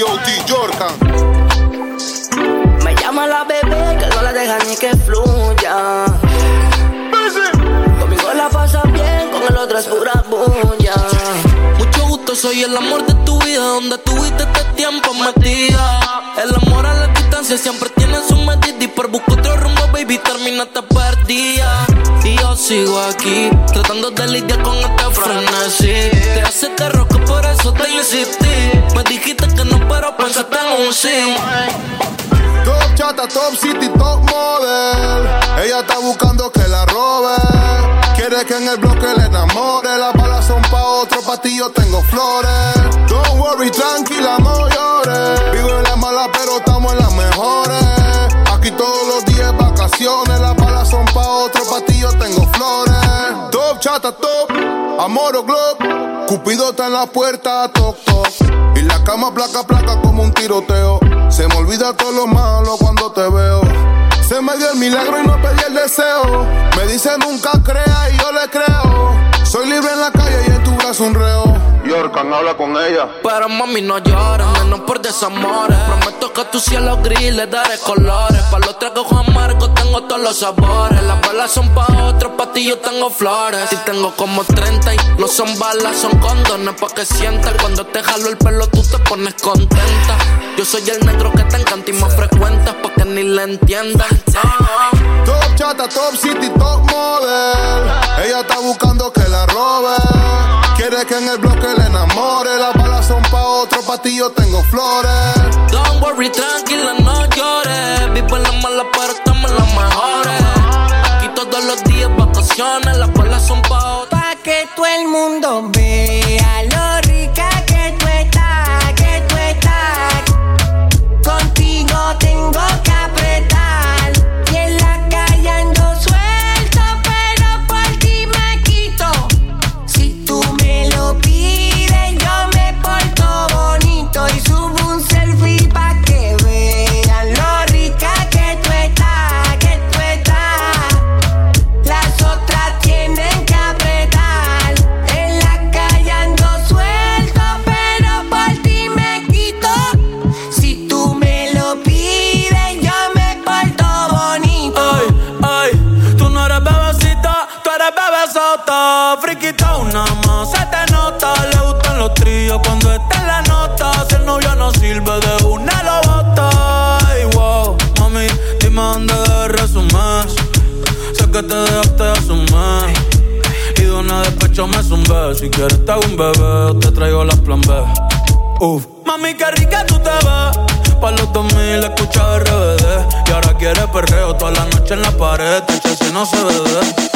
TOT Jordan. Me llama la bebé que no la deja ni que fluya. Conmigo la pasa bien, con el otro es pura bulla. Soy el amor de tu vida, donde tuviste este tiempo metida. El amor a la distancia siempre tiene su medida y por buscar otro rumbo, baby, terminaste perdida. Y yo sigo aquí, tratando de lidiar con este frenesí. Te hace que por eso te insistí. Me dijiste que no, pero pensaste en un sí. Top chata, top city, top model. Ella está buscando que la robe. Quiere que en el bloque le enamore. Las balas son pa' otro, pa' ti yo tengo flores. Don't worry, tranquila, no llores. Vivo en la mala, pero estamos en las mejores. Aquí todos los días vacaciones. Las balas son pa' otro, pa' ti yo tengo flores. Top chata, top. Amor o glob. Cupido está en la puerta, toc, toc. Y la cama placa, placa como un tiroteo. Se me olvida todo lo malo cuando te veo. Se me dio el milagro y no pedí el deseo. Me dice nunca crea y yo le creo. Soy libre en la calle y en tu brazo un reo. Yorkan, habla con ella. Pero mami no llores, menos por desamores. Prometo que a tu cielo gris le daré colores. Pa' los tragos amargos tengo todos los sabores. Las balas son pa' otros, pa' ti yo tengo flores. Y tengo como 30 y no son balas, son condones. Pa' que sientas cuando te jalo el pelo tú te pones contenta. Yo soy el negro que te encanta y más frecuentas pa' que ni le entiendan. Top chata, top city, top model. Ella está buscando que la robe. Quiere que en el bloque le enamore. Las balas son pa' otro, pa' ti yo tengo flores. Don't worry, tranquila, no llores. Vivo en la mala, pero estamos en las mejores. Aquí todos los días vacaciones, las balas son pa' otro. Pa' que todo el mundo vea lo me zumbé. Si quieres te hago un bebé, te traigo las plan B. Uf. Mami, qué rica tú te ves. Pa' los 2000 escucha RBD. Y ahora quieres perreo toda la noche en la pared. Te si no se ve.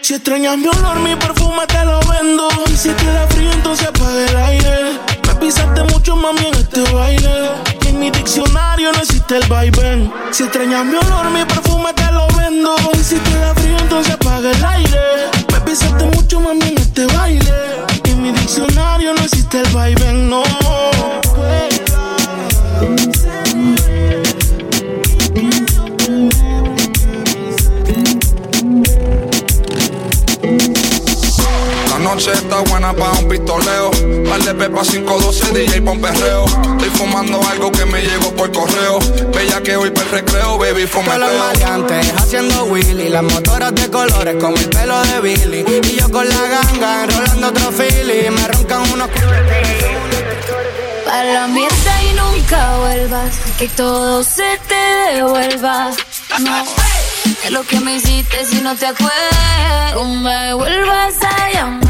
Si extrañas mi olor, mi perfume te lo vendo. Si te da frío, entonces apaga el aire. Me pisaste mucho, mami, en este baile. En mi diccionario no existe el vaivén. Si extrañas mi olor, mi perfume te lo vendo. Y si te da frío, entonces apaga el aire. Me pisaste mucho, mami, en este baile. En mi diccionario no existe el vaivén, pepa 512, DJ pa' un perreo. Estoy fumando algo que me llegó por correo. Bella que hoy per recreo, baby, Todos los fumeteo. maleantes haciendo Willy, las motoras de colores como el pelo de Billy. Y yo con la ganga enrolando otro Philly. Me roncan unos Para la mierda y nunca vuelvas, que todo se te devuelva. No, de lo que me hiciste si no te acuerdas. No me vuelvas a llamar.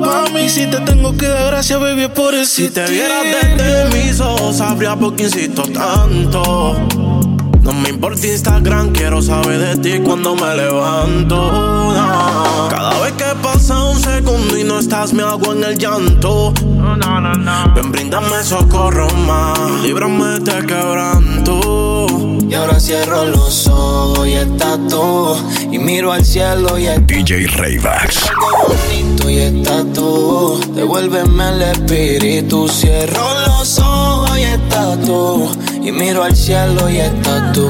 Mami. Si te tengo que dar gracias, baby, por eso. Si te vieras desde mis ojos, sabría por qué insisto tanto. No me importa Instagram, quiero saber de ti cuando me levanto. Cada vez que pasa un segundo y no estás, me hago en el llanto. Ven, brindame socorro más, líbrame de quebranto. Y ahora cierro los ojos y estás tú. Y miro al cielo y está DJ Raybax. Y estás tú. Devuélveme el espíritu. Cierro los ojos y estás tú. Y miro al cielo y estás tú.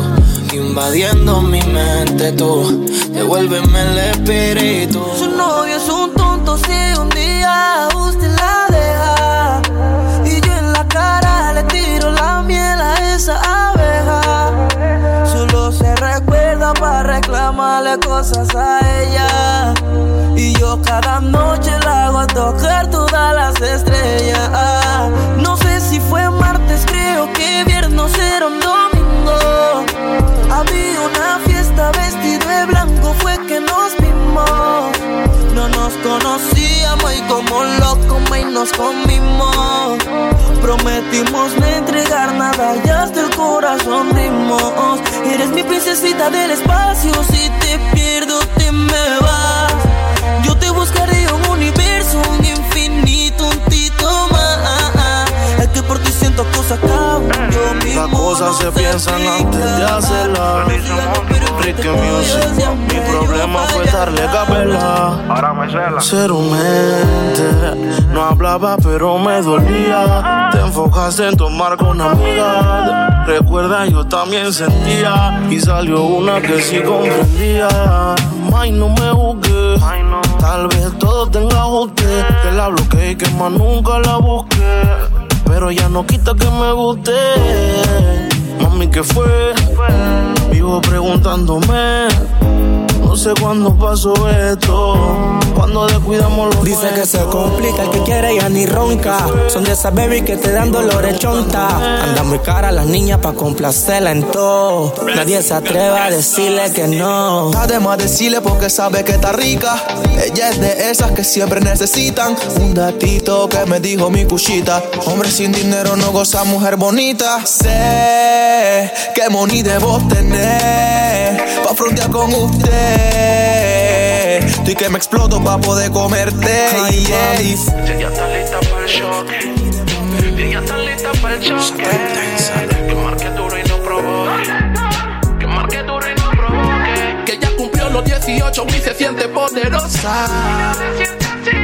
Invadiendo mi mente tú. Devuélveme el espíritu. Su novio es un tonto si un día usted la deja. Y yo en la cara le tiro la miel a esa abeja. Solo se recuerda para reclamarle cosas a ella. Y yo cada noche la hago tocar todas las estrellas. No sé si fue martes, creo que viernes era un domingo. Había una fiesta vestido de blanco, fue que nos vimos. No nos conocíamos y como locos y nos comimos. Prometimos no entregar nada y hasta el corazón dimos. Eres mi princesita del espacio, si te pierdo te me vas. Yo te buscaré un universo, un infinito, un tito más. Es que por ti siento cosas cambio Las cosas se piensan antes de hacerlas. Ricky Music, mi problema fue darle capela. Ahora me cela. Ser un mente, no hablaba pero me dolía. Te enfocaste en tomar con amiga. Recuerda, yo también sentía. Y salió una que sí comprendía. May, no me juzgues. Tal vez todo tenga ajuste. Que la bloqueé y que más nunca la busqué. Pero ya no quita que me guste. Mami, ¿qué fue? Vivo preguntándome. No sé cuándo pasó esto. Cuando descuidamos los Dice que se complica, el que quiere ya ni ronca. Son de esas baby que te dan dolores chonta. Anda muy cara las niñas pa' complacerla en todo. Nadie se atreve a decirle que no. Además decirle porque sabe que está rica. Ella es de esas que siempre necesitan un datito que me dijo mi cuchita. Hombre sin dinero no goza mujer bonita. Sé que money debo tener pa' frontear con usted. Estoy que me exploto pa' poder comerte. yeah. Ya está lista para el choque. Ya está lista para el choque. Que marque duro y no provoque. Que marque duro y no provoque. Que ya cumplió los 18 y se siente poderosa.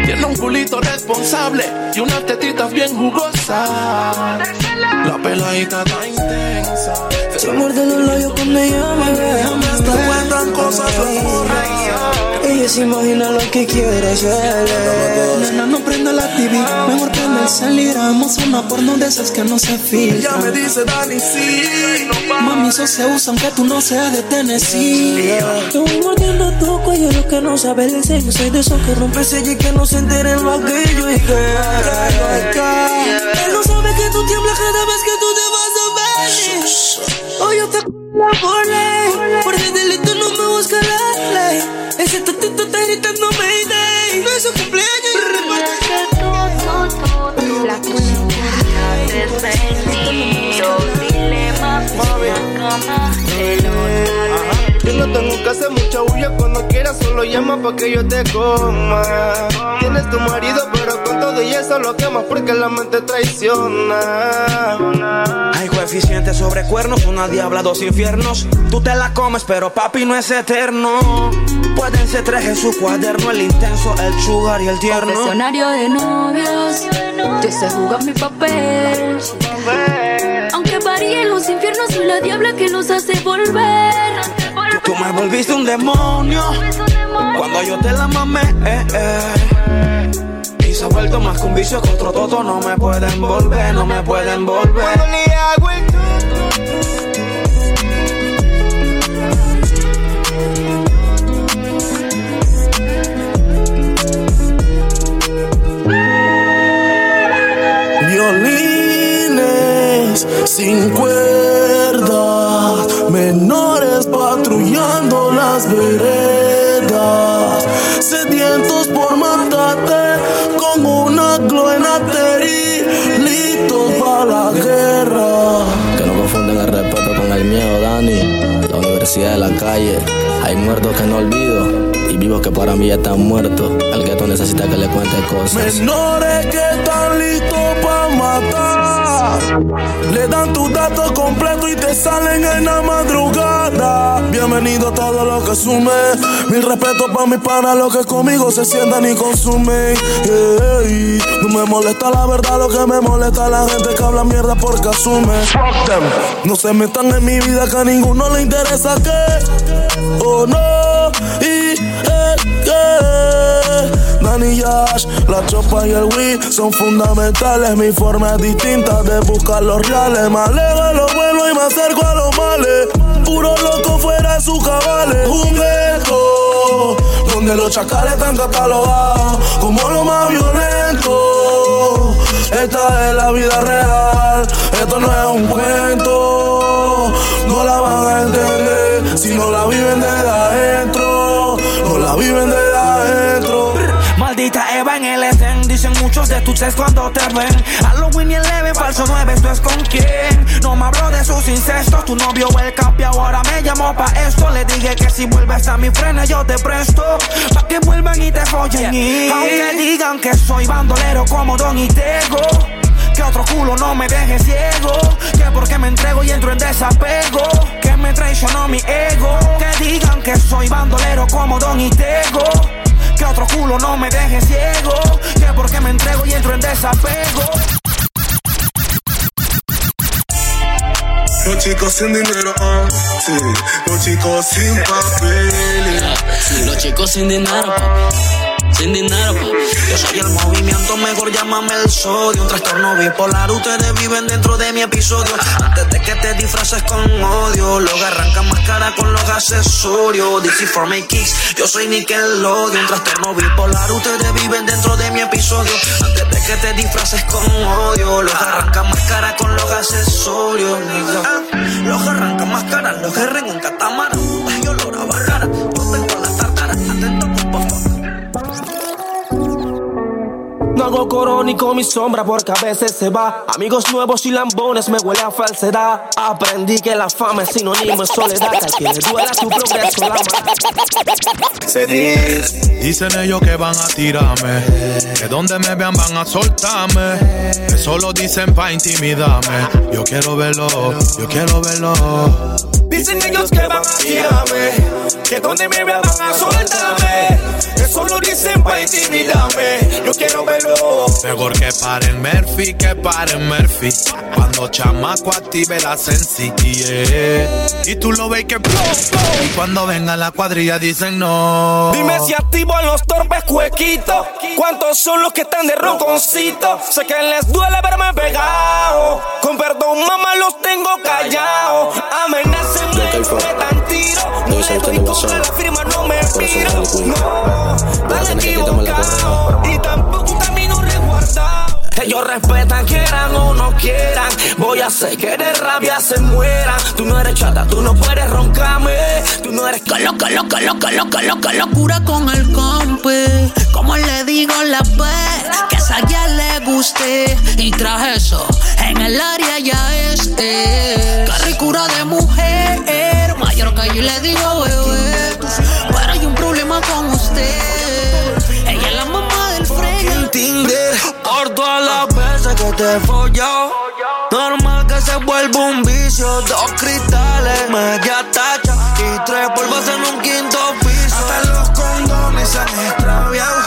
Tiene un culito responsable y unas tetitas bien jugosas. La peladita está intensa. Se muerde los labios cuando ve. Hasta cuentan cosas imagina lo que quiere hacerle. Nena, no prenda la TV. Mejor prende el salir. Vamos a una porno de esas que no se Ella filtran. me dice, Dani, sí. Mami, eso se usa aunque tú no seas de Tennessee. Te voy mordiendo tu cuello, lo que no sabe el sello. Soy de esos que rompe sello y que no se enteren lo aquello y que Él no sabe que tú tiemblas cada vez que tú te vas a venir. Hoy yo te por. Por el delito no me busca la ley. Ese tatito está gritando Mayday. No es su cumpleaños y La cuenta desvenido, dile más en la cama, el no tengo que hacer mucha bulla cuando quieras, solo llama pa' que yo te coma. Tienes tu marido, pero con todo y eso lo quemas porque la mente traiciona. Ay, juez, suficiente sobre cuernos, una diabla, dos infiernos. Tú te la comes, pero papi no es eterno. Pueden ser tres en su cuaderno, el intenso, el sugar y el tierno. Confesionario de novios, yo sé jugar mi papel. Aunque varíen los infiernos, soy la diabla que los hace volver. Tú me volviste un demonio cuando yo te la mamé. Eh, eh. Y se ha vuelto más que un vicio que otro toto. No me pueden volver, no me pueden volver. Violines sin cuerdas, patrullando las veredas, sedientos por matarte con una gloenateri, listos para la guerra. Que no confunden el respeto con el miedo, Dani. La universidad de la calle. Hay muertos que no olvido y vivos que para mí ya están muertos. El gueto necesita que le cuente cosas. Menores que están listos para matar. Le dan tus datos completos y te salen en la madrugada. Bienvenido a todo lo que sume. Mil respeto para mis panas, los que conmigo se sientan y consumen. Ey, no me molesta la verdad, lo que me molesta es la gente que habla mierda porque asume. No se metan en mi vida que a ninguno le interesa que. Oh no. Yash, la chopa y el Wii son fundamentales. Mi forma es distinta de buscar los reales. Me alejo de lo bueno y me acerco a los males. Puro loco fuera de sus cabales. Un ghetto donde los chacales están catalogados como lo más violento. Esta es la vida real, esto no es un cuento. No la van a entender si no la viven desde adentro. No la viven desde muchos de tus ex cuando te ven Halloween y el leve, falso 9, esto es con quién No me hablo de sus incestos Tu novio el capi ahora me llamó pa' esto Le dije que si vuelves a mi frena yo te presto Pa' que vuelvan y te follen y Aunque digan que soy bandolero como Don Itego que otro culo no me deje ciego. Que porque me entrego y entro en desapego. Que me traicionó mi ego. Que digan que soy bandolero como Don Itego. Que otro culo no me deje ciego. Que porque me entrego y entro en desapego. Los chicos sin dinero, ah, sí. Los chicos sin papeles. Los chicos sin dinero, papi. Sin dinero. Yo soy el movimiento, mejor llámame el sodio. Un trastorno bipolar, ustedes viven dentro de mi episodio. Antes de que te disfraces con odio, luego arranca más cara con los accesorios. DC for my kicks, yo soy Nickelodeon. Un trastorno bipolar, ustedes viven dentro de mi episodio. Antes de que te disfraces con odio, luego arranca más cara con los accesorios. Los con mi sombra porque a veces se va. Amigos nuevos y lambones me huele a falsedad. Aprendí que la fama es sinónimo de soledad. Que le duela tu progreso la. Dicen ellos que van a tirarme, que donde me vean van a soltarme, que solo dicen pa' intimidarme. Yo quiero verlo, yo quiero verlo. Dicen ellos que van a tirarme, que donde me vean van a soltarme. Eso lo dicen para intimidarme. Yo quiero verlo. Mejor que paren Murphy, que paren Murphy. Cuando chamaco active la sensi, yeah. Y tú lo ves que Y cuando venga la cuadrilla dicen no. Dime si activo en los torpes cuequitos. ¿Cuántos son los que están de ronconcito? Sé que les duele verme pegado. Con perdón, mamá, los tengo callados. Amenacen, me dan tiro. No le doy con la firma, no me piro. No, tan equivocado. Y tampoco camino resguardado. Ellos respetan, quieran o no quieran. Voy a hacer que de rabia se mueran. Tú no eres chata, tú no puedes roncarme. Tú no eres Loca, loca, loca, loca, loca, locura con el compe. Como le digo la vez que esa ya le guste. Y tras eso, en el área media tacha y tres polvos en un quinto piso. Hasta los condones se han extraviado.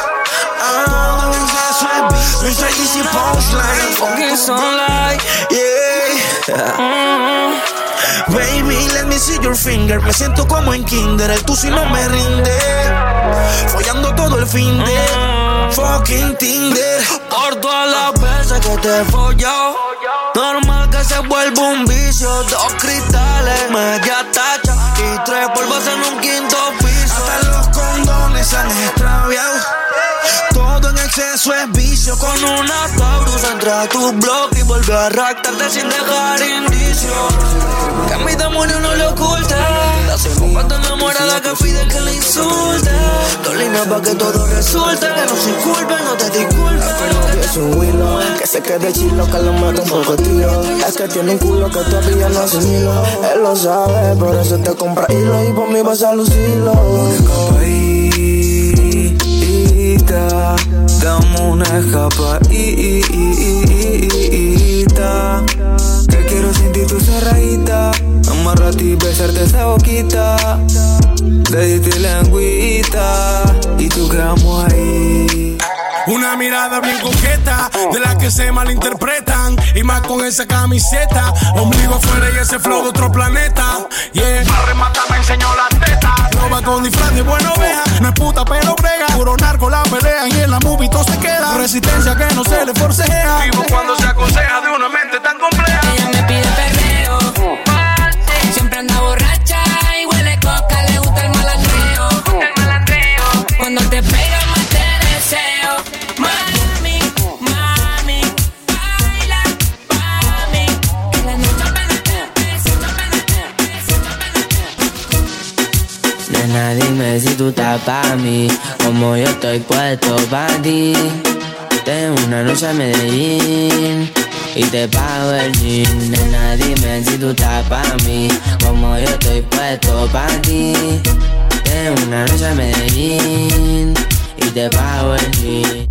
Ah, easy punchline, fucking sunlight, yeah. Mm. Baby, let me see your finger. Me siento como en kinder. El tu si no me rinde. Follando todo el fin de fucking Tinder. Por todas las veces que te he follado. Normal que se vuelva un vicio. Dos cristales, media tacha y tres polvos en un quinto piso. Hasta los condones se han extraviado. Todo en exceso es vicio. Con una Taurus entra a tu blog y vuelve a raptarte sin dejar indicio. Que a mi demonio no le oculta. La psicópata enamorada que pide que le insulte. Dolina pa' que todo resulte. Que no se culpe, no te disculpe. Que es un hilo, que se quede chilo, que lo mete un poco tiro. Es que tiene un culo que todavía no hace hilo. Él lo sabe, por eso te compra hilo y por mí vas a lucirlo. Esa camiseta, ombligo afuera y ese flow de otro planeta. Yeah. Para rematar me enseñó la teta. No va con disfraz de buena oveja, no es puta pero brega. Puro narco la pelea y en la movie todo se queda. Resistencia que no se le forcejea. Vivo cuando se aconseja de una mente tan compleja. Tú estás pa' mí, como yo estoy puesto pa' ti. Tengo una noche a Medellín y te pago el jean. Nena, dime si tú estás pa' mí, como yo estoy puesto pa' ti. Tengo una noche a Medellín y te pago el jean.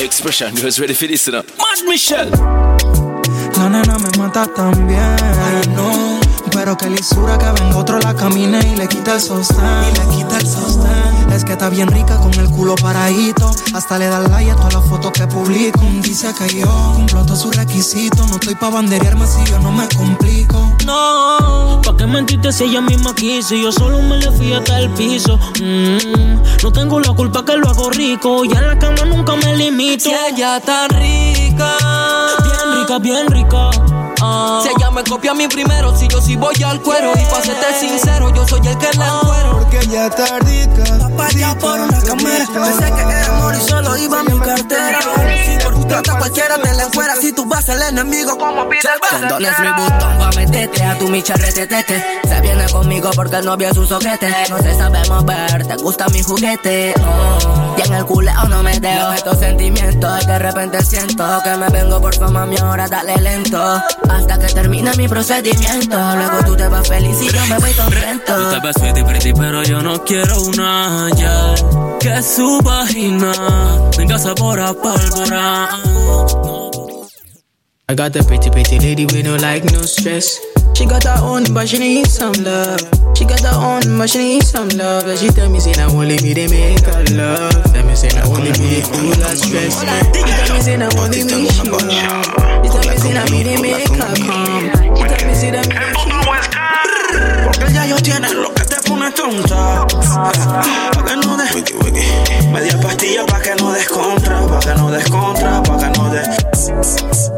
Expression, you guys ready for this? You know? Mad Michelle. La nena me mata también, no. Pero que lisura que venga otro la camine y le quita el sostén. Y le quita el sostén. Es que está bien rica con el culo paradito. Hasta le da like a todas las fotos que publico. Dice que yo cumplo todos sus requisitos. No estoy pa' banderearme si yo no me complico. No, ¿pa' qué mentirte si ella misma quiso? Y yo solo me le fui hasta el piso. Mm, no tengo la culpa que lo hago rico. Ya en la cama nunca me limito. Si ella está rica, Bien rica, bien rica. Ah. si ella me copia a mí primero, si yo sí voy al cuero. Y pa' serte sincero, yo soy el que la encuero. Porque ella está rica. Pa' allá por una cámara. Pensé que era amor y solo iba mi cartera. Si por Trata a cualquiera de la fuera si tú vas el enemigo como pide Condones mi botón pa' meterte a tu micha retetete. Se viene conmigo porque el novio es un soquete. No se sabe mover, te gusta mi juguete. Oh. Y en el culeo no me dejo. Estos sentimientos De repente siento. Que me vengo por fama mi hora dale lento. Hasta que termine mi procedimiento. Luego tú te vas feliz y yo me voy contento. Tú te ves sweetie pretty pero yo no quiero una ya Que su vagina tenga sabor a pólvora I got the pretty, pretty lady with no like, no stress. She got her own, but she need some love. She got her own, but she need some love. And she tell me, say, now only me, they make her love. Tell me, say, now only me, they cool her stress. She tell me, say, now only me, she love. She tell me, say, now me, they make her calm. She tell me, say, that me, they Porque ya ellos tienen lo pone tonta. Pa' que no des. Media pastilla pa' que no des contra. Pa' que no. Pa' que no des.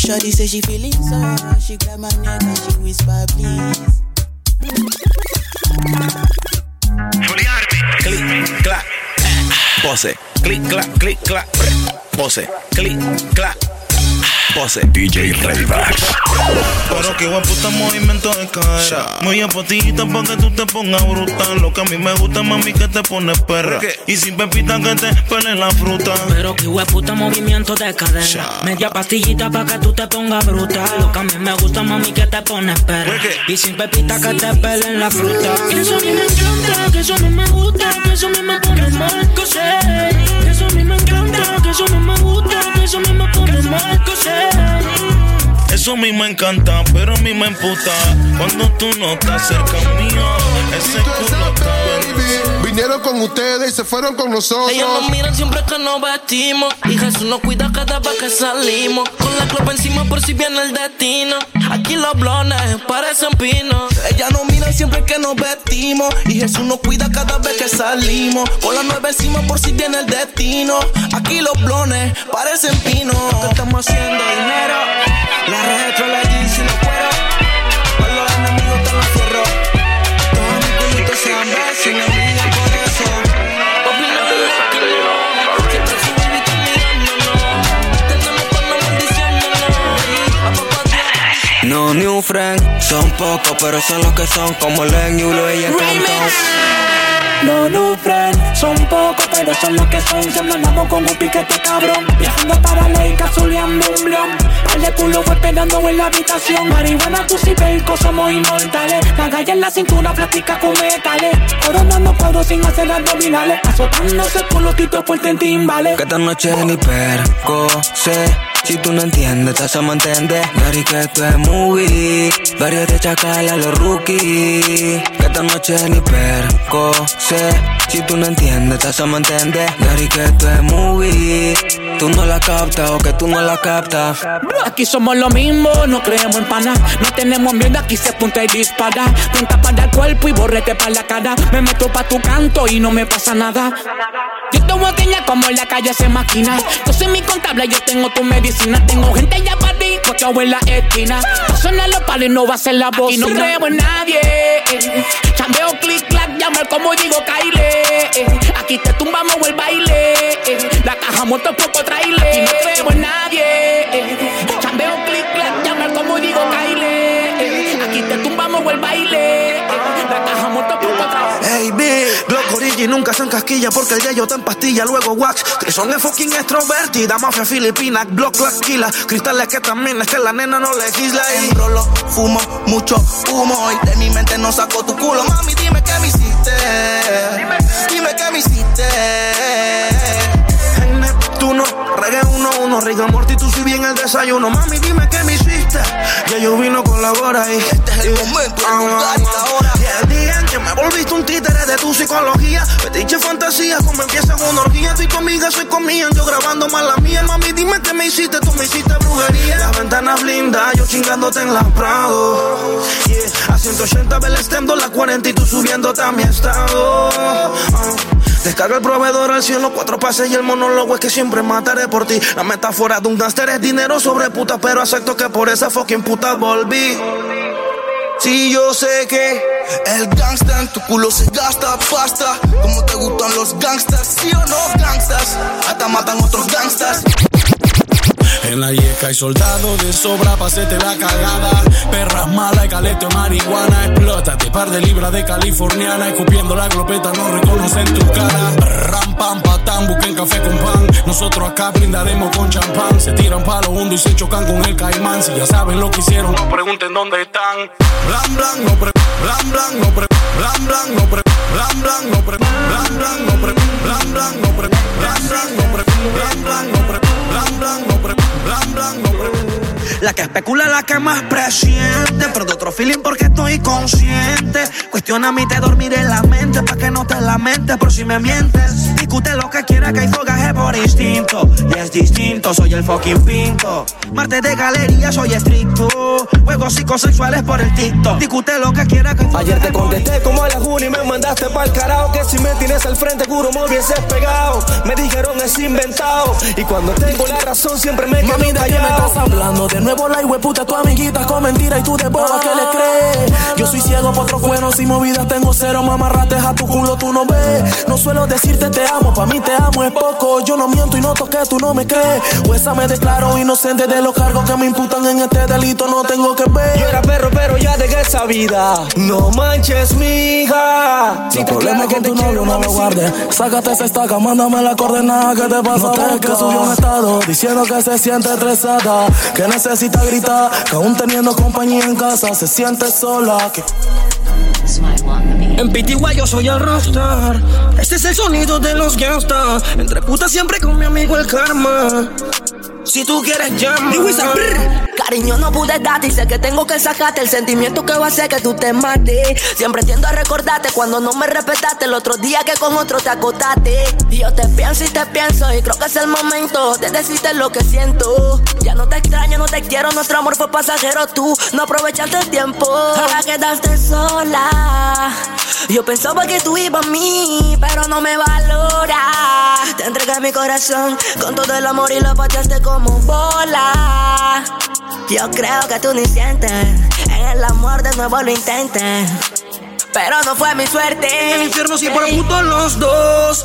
Shorty say she feeling so. She grab my neck and she whisper, please. Clic, clac, pose. Clic, clac, clic, clac, pose. Clic, clac, pose. DJ Rayback. Pero que buen puta movimiento de cadera. Muy apotita pa' que tú te pongas brutal. Lo que a mí me gusta, mami, que te pones perra. Y sin pepita que te pele la fruta. Pero que puta movimiento de cadera. Media pastillita pa' que tú te pongas bruta. Lo que a mí me gusta, mami, que te pones perra. Y sin pepita que te pelen la fruta. Que eso a mí me encanta, que eso a mí me gusta, que eso a mí me pone mal. Que eso a mí me encanta, que eso mí me gusta, que eso mí me pone mal, que sé. Eso a mí me encanta, pero a mí me emputa. Cuando tú no estás cerca mío, ese culo está Vinieron con ustedes y se fueron con nosotros. Ellos nos miran siempre que nos vestimos. Y Jesús nos cuida cada vez que salimos. Con la copa encima por si viene el destino. Aquí los blones parecen pinos. Ella nos mira siempre que nos vestimos y Jesús nos cuida cada vez que salimos. Con la nueve encima por si viene el destino. Aquí los blones parecen pinos. Que estamos haciendo dinero. La retro, la jeans y los No new friend, son pocos, pero son los que son. Como Len, Yulo y el Compton. No, friend, son pocos, pero son los que son. Siempre andamos con un piquete cabrón. Viajando para Leica, Zulian, un blon. Par de culo fue esperando en la habitación. Marihuana, tú y perco, somos inmortales. La galla en la cintura, plática con metales. Coronando cuadros sin hacer abdominales. Azotándose por los titos fuertes en timbales. Que esta noche ni perco sé. Si tú no entiendes, te a entender. Gary, que esto es movie. Varios de chacal a los rookies. Esta noche ni perco sé. Si tú no entiendes, te a entender. Gary, que esto es movie. Tú no la captas o que tú no la captas. Aquí somos lo mismo, no creemos en pana. No tenemos miedo, aquí se apunta y dispara. Punta para el cuerpo y borrete para la cara. Me meto pa' tu canto y no me pasa nada. Yo tomo aquella como en la calle se maquina. Yo soy mi contable, yo tengo tu medicina. Tengo gente ya para ti, porque en la esquina. Va a sonar los palos y no va a ser la voz. Y no creo en nadie. eh. Chambeo, clic, clac, llamar como digo, Kyle. eh. Aquí te tumbamos el baile. eh. La caja muerto poco traile. Y no creo en nadie. Y nunca se encasquilla porque el está en pastilla, luego wax. Trison es fucking extrovertida, mafia filipina, block la esquila. Cristales que también es que la nena no legisla y. Enrolo, fumo, mucho humo y de mi mente no saco tu culo. Mami, dime qué me hiciste. Dime, dime qué me hiciste. En Neptuno, reggae uno, uno, rico Morty, tú si bien el desayuno. Mami, dime qué me hiciste. Ya yo vino colabora y este es el momento, el lugar que me volviste un títere de tu psicología. Fetiche fantasía, como empieza una orgía. Tú y tu amiga yo grabando más la mía. Mami, dime qué me hiciste, tú me hiciste brujería. Las ventanas blindas, yo chingándote en la Prado. A 180 el estendo, la 40 y tú subiéndote a mi estado. Ah. Descarga el proveedor al cielo, cuatro pases y el monólogo es que siempre mataré por ti. La metáfora de un gánster es dinero sobre puta, pero acepto que por esa fucking puta volví. Sí, yo sé que el gangsta en tu culo se gasta pasta. Como te gustan los gangsters, sí o no, gangstas. Hasta matan otros gangstas. En la yeca hay soldados de sobra, pasete la cagada. Perras malas, calete o marihuana. Explótate, par de libras de californiana. Escupiendo la glopeta, no reconocen tu cara. Ram, pam, patán, busquen café con pan. Nosotros acá brindaremos con champán. Se tiran palo hondo y se chocan con el caimán. Si ya saben lo que hicieron, no pregunten dónde están. Blan, blan, no pre, blan, blan, no pre, blan, blan, no pre, blan, blan, no pre, blan, blan, no pre, blan, blan, pre, blan, blan, La que especula la que más presiente, pero de otro feeling porque estoy consciente. Cuestiona mí, te dormiré en la mente, pa' que no te lamentes por si me mientes. Discute lo que quiera, que hay fogaje por instinto. Y es distinto, soy el fucking pinto. Martes de galería, soy estricto. Juegos psicosexuales por el TikTok. Discute lo que quiera, que hay Ayer te contesté como a la juna y me mandaste pa'l carajo Que si me tienes al frente, juro me hubieses pegado Me dijeron es inventado Y cuando tengo la razón siempre me quedo Mami, ¿de qué me estás hablando? De nuevo la hueputa, tu amiguita con mentira y tú de boba que le crees. Yo soy ciego por otros buenos y movidas tengo cero, mamarrates a tu culo, tú no ves. No suelo decirte te amo, pa' mí te amo es poco. Yo no miento y no toqué, tú no me crees. O esa me declaro inocente de los cargos que me imputan en este delito, no tengo que ver. Yo era perro, pero ya dejé esa vida No manches, mija Si te problema con tu novio no lo guardes. Sácate esa estaca, mándame la coordenada que te pasa. No que subió un estado diciendo que se siente estresada, que necesita gritar, que aún teniendo compañía en casa se siente sola. Que En PTY yo soy el rockstar. Este es el sonido de los gangsters. Entre putas siempre con mi amigo el karma. Si tú quieres llama. Cariño, no pude darte y sé que tengo que sacarte el sentimiento que va a hacer que tú te mates. Siempre tiendo a recordarte cuando no me respetaste el otro día que con otro te acotaste. Y yo te pienso y te pienso y creo que es el momento de decirte lo que siento. Ya no te extraño, no te quiero, nuestro amor fue pasajero. Tú no aprovechaste el tiempo. Ahora quedaste sola. Yo pensaba que tú ibas a mí, pero no me valora. Te entregué mi corazón con todo el amor y lo pateaste como bola. Yo creo que tú ni sientes. En el amor de nuevo lo intentes. Pero no fue mi suerte. En el infierno sí por puto los dos.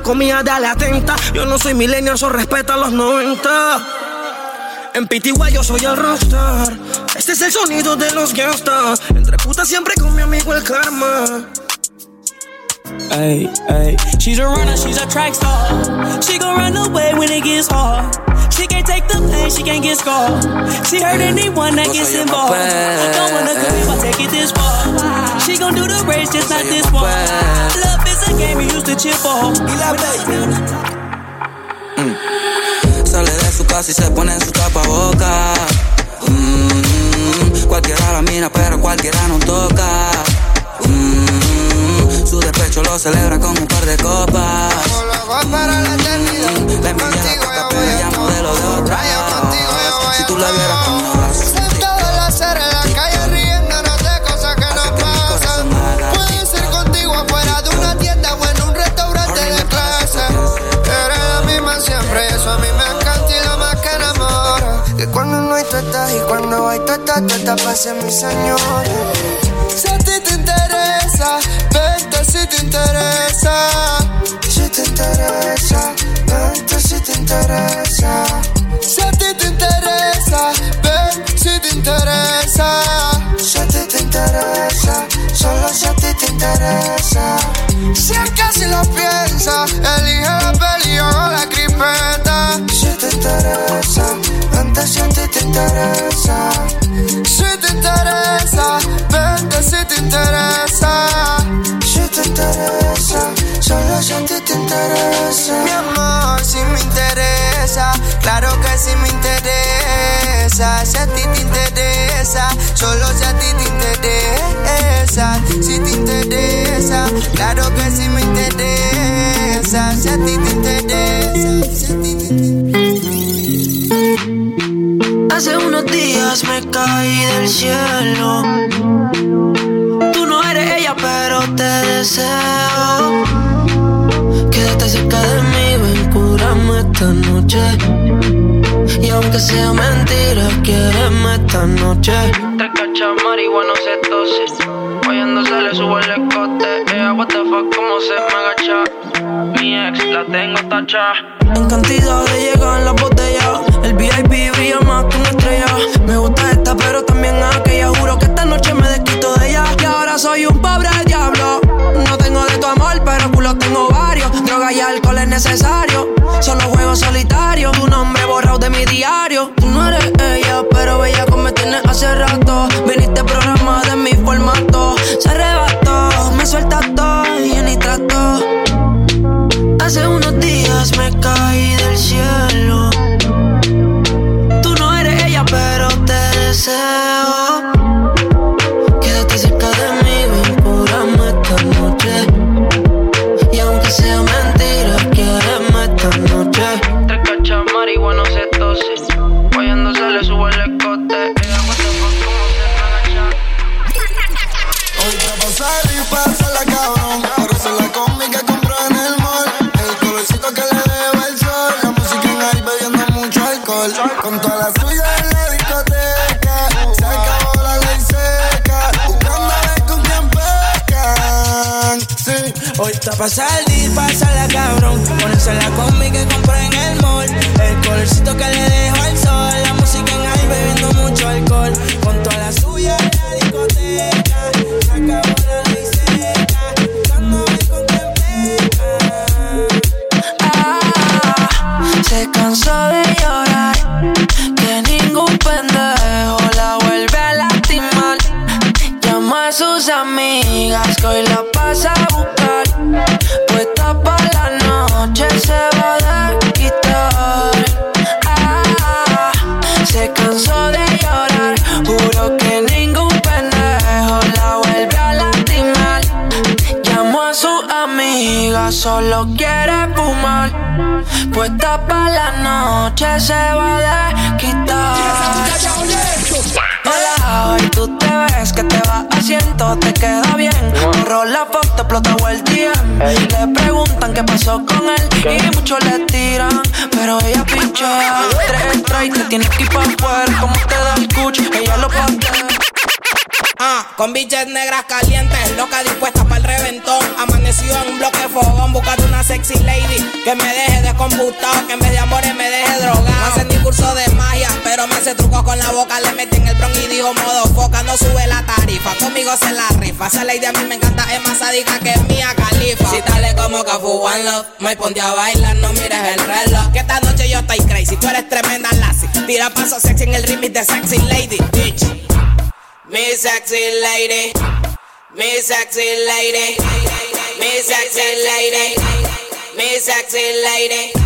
comía, dale atenta. Yo no soy millennial, eso respeta los 90. En PTY yo soy el rockstar. Este es el sonido de los gangsters. Entre putas siempre con mi amigo el karma. Ay, ay. She's a runner, she's a track star. She gon' run away when it gets hard. She can't take the pain, she can't get scarred. She hurt anyone that gets involved. Don't wanna come if I take it this far. She gon' do the race, just not this one. Love is a game we used to cheer for. Sale de su casa y se pone en su tapaboca. Mm, cualquiera la mira, pero cualquiera no toca. Mm, su despecho lo celebra con un par de copas. para la eternidad. Mm, la envidia la toca, pero ella modelo de otra. Si tú la vieras hay tata, tata, pase mi señora. Si a ti te interesa, vente si te interesa. Si te interesa, vente si te interesa. Si a ti te interesa, ven si te interesa. Si a ti te interesa, solo si a ti te interesa. Si es que si lo piensa, elige la peli o la cripeta. Si te interesa, si te interesa. Si te interesa, vente si te interesa. Si te interesa, solo si a ti te interesa. Mi amor, si me interesa, claro que si me interesa. Si a ti te interesa, solo si a ti te interesa. Si te interesa, claro que si me interesa. Si a ti te interesa, si a ti te Hace unos días me caí del cielo. Tú no eres ella, pero te deseo. Quédate cerca de mí, ven, cúrame esta noche. Y aunque sea mentira, quiéreme esta noche. Te cachas marihuana, se tose. Oyéndose le subo el escote. Ella, what the fuck, cómo se me agacha. Mi ex la tengo tacha. En cantidad de llegar en la botella. El VIP brilla más que una estrella. Me gusta esta, pero también aquella. Juro que esta noche me desquito de ella. Y ahora soy un pobre diablo. No tengo de tu amor, pero culo tengo varios. Droga y alcohol es necesario. Solo juego solitario. Tu nombre borrado de mi diario. Tú no eres ella, pero bella como me tienes hace rato. Viniste programa de mi formato. Se arrebató, me suelta todo y ni trato. Hace unos días me caí del cielo. Deseo. Quédate cerca de mí, ven, cúrame esta noche. Y aunque sea mentira, quiéreme esta noche. Tres cachas marihuana, se tose. Oyéndose le subo el escote. Ella, what the fuck, cómo se me pa' salir, pásala cabrón. Ponerse la combi que compré en el mall. El colorcito que le dejo al sol. La música en high bebiendo mucho alcohol. Con toda la suya en la discoteca. Se acabó la ley seca. Buscando a ver con quién Ah, se cansó de llorar, que ningún pendejo la vuelve a lastimar. Llama a sus amigas que hoy la se va a quitar. Ah, se cansó de llorar, juro que ningún pendejo la vuelve a lastimar. Llamó a su amiga, solo quiere fumar. Puesta para la noche se va a quitar. Hola, y tú te ves que te va haciendo, te queda bien. Borró la foto, explotó el DM. Le preguntan qué pasó con él y muchos le tiran, pero ella pinchea. Tres strikes, te tienes que ir pa' afuera. Como te da el cuch, ella lo patea. Ah, con biches negras calientes, loca dispuesta para el reventón. Amanecido en un bloque de fogón, buscando una sexy lady que me deje descomputado, que en vez de amores me deje drogado. No hace ni curso de magia, pero me hace truco con la boca. Le metí en el bron y dijo modo foca, no sube la tarifa. Conmigo se la rifa. Esa lady a mí me encanta, es más sádica que mía califa. Si dale como Cafu One Love, me ponte a bailar, no mires el reloj. Que esta noche yo estoy crazy, tú eres tremenda lassie. Tira paso sexy en el remix de Sexy Lady, bitch. Me sexy lady, me sexy lady, me sexy lady, me sexy lady, me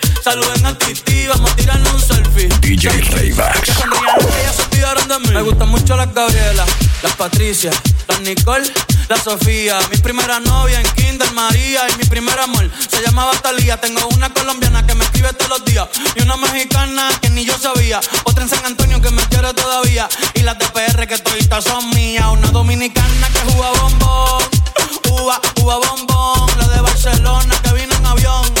Saluden a Titi, vamos a tirarnos un selfie. DJ Rayback. Que sonrían las que ya se olvidaron de mí. Me gustan mucho las Gabriela, las Patricia, las Nicole, la Sofía. Mi primera novia en Kinder María y mi primer amor se llamaba Talía. Tengo una colombiana que me escribe todos los días y una mexicana que ni yo sabía. Otra en San Antonio que me quiere todavía y las de PR que toditas son mías. Una dominicana que juega bombón, uva, uva bombón. La de Barcelona que vino en avión.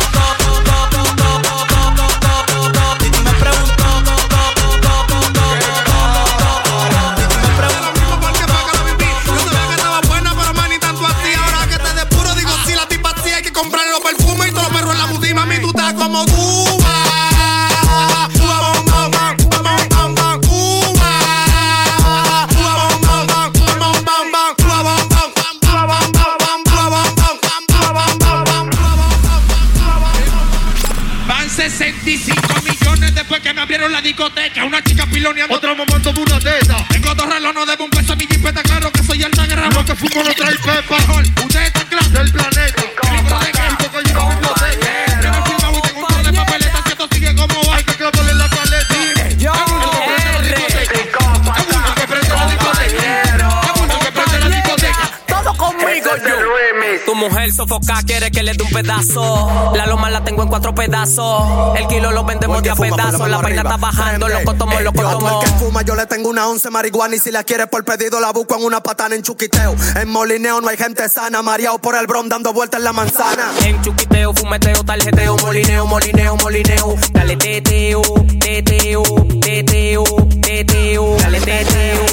Sofoca, quiere que le dé un pedazo. La loma la tengo en cuatro pedazos. El kilo lo vendemos de a pedazos. La vaina está bajando, los cotomos, los cotomos. que fuma, yo le tengo una once marihuana y si la quieres por pedido la busco en una patana en chuquiteo. En molineo no hay gente sana, mareado por el brom dando vueltas en la manzana. En chuquiteo, fumeteo, tarjeteo, molineo, molineo, molineo. Dale teteo, teteo, teteo, teteo, dale teteo,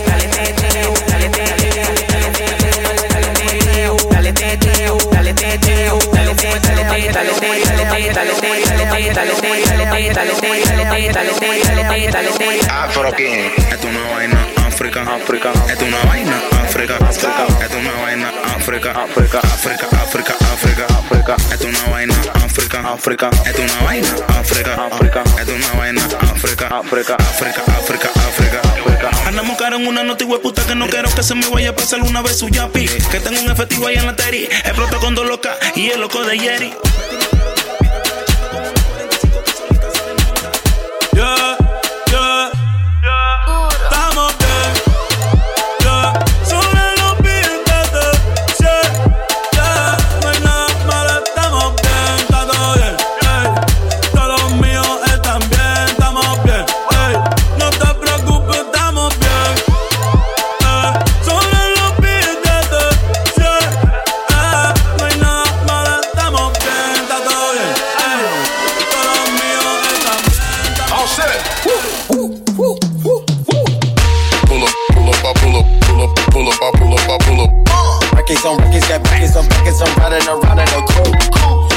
Afro King, esto es una vaina África, África, esto es una vaina África, África, esto es una vaina África, África, África, África, África, África, esto es una vaina África, África, esto es una vaina África, África, esto es una vaina África, África, África, África, África, África. Andamos cara en una nota y puta que no quiero que se me vaya a pasar una vez su yapi. Que tengo un efectivo ahí en la teri, exploto con dos locas y el loco de Jerry. Yeah. Records on records, I'm riding around in a coupe.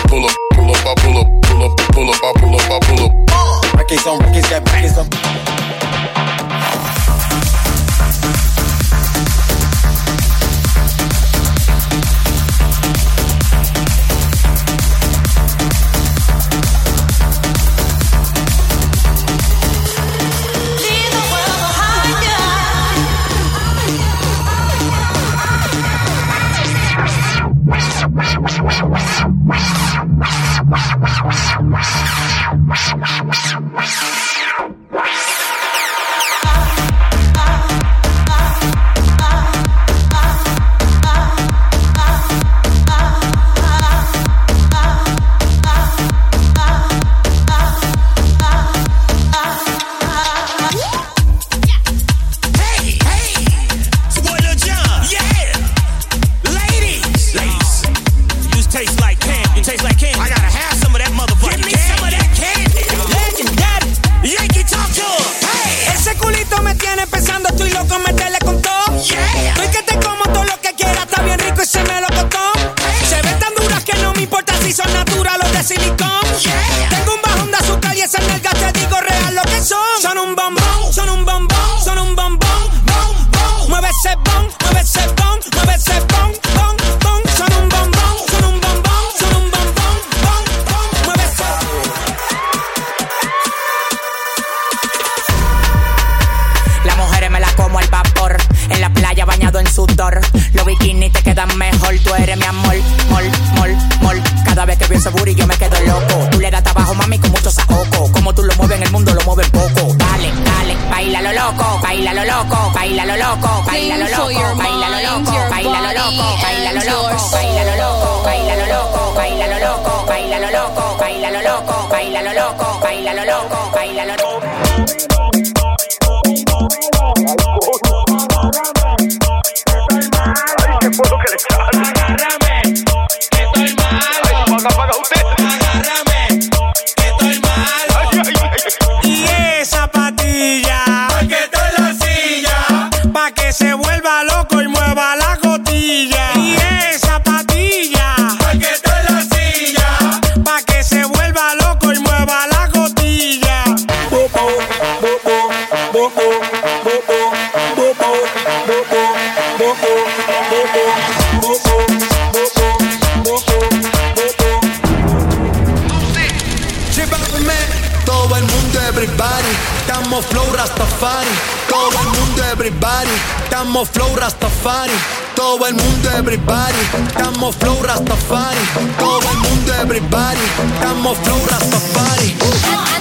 Pull up, pull up, I pull up, pull up, pull up, I pull up, I pull up. Records on records, got records on. loco, baila lo loco, baila lo loco, baila lo loco, baila lo loco, baila lo loco, baila lo loco, baila lo loco, baila lo loco, baila lo loco, baila lo loco, baila lo loco, baila lo loco. everybody, estamos flow Rastafari. Todo el mundo everybody, estamos flow Rastafari. Todo el mundo everybody, estamos flow Rastafari. Uh.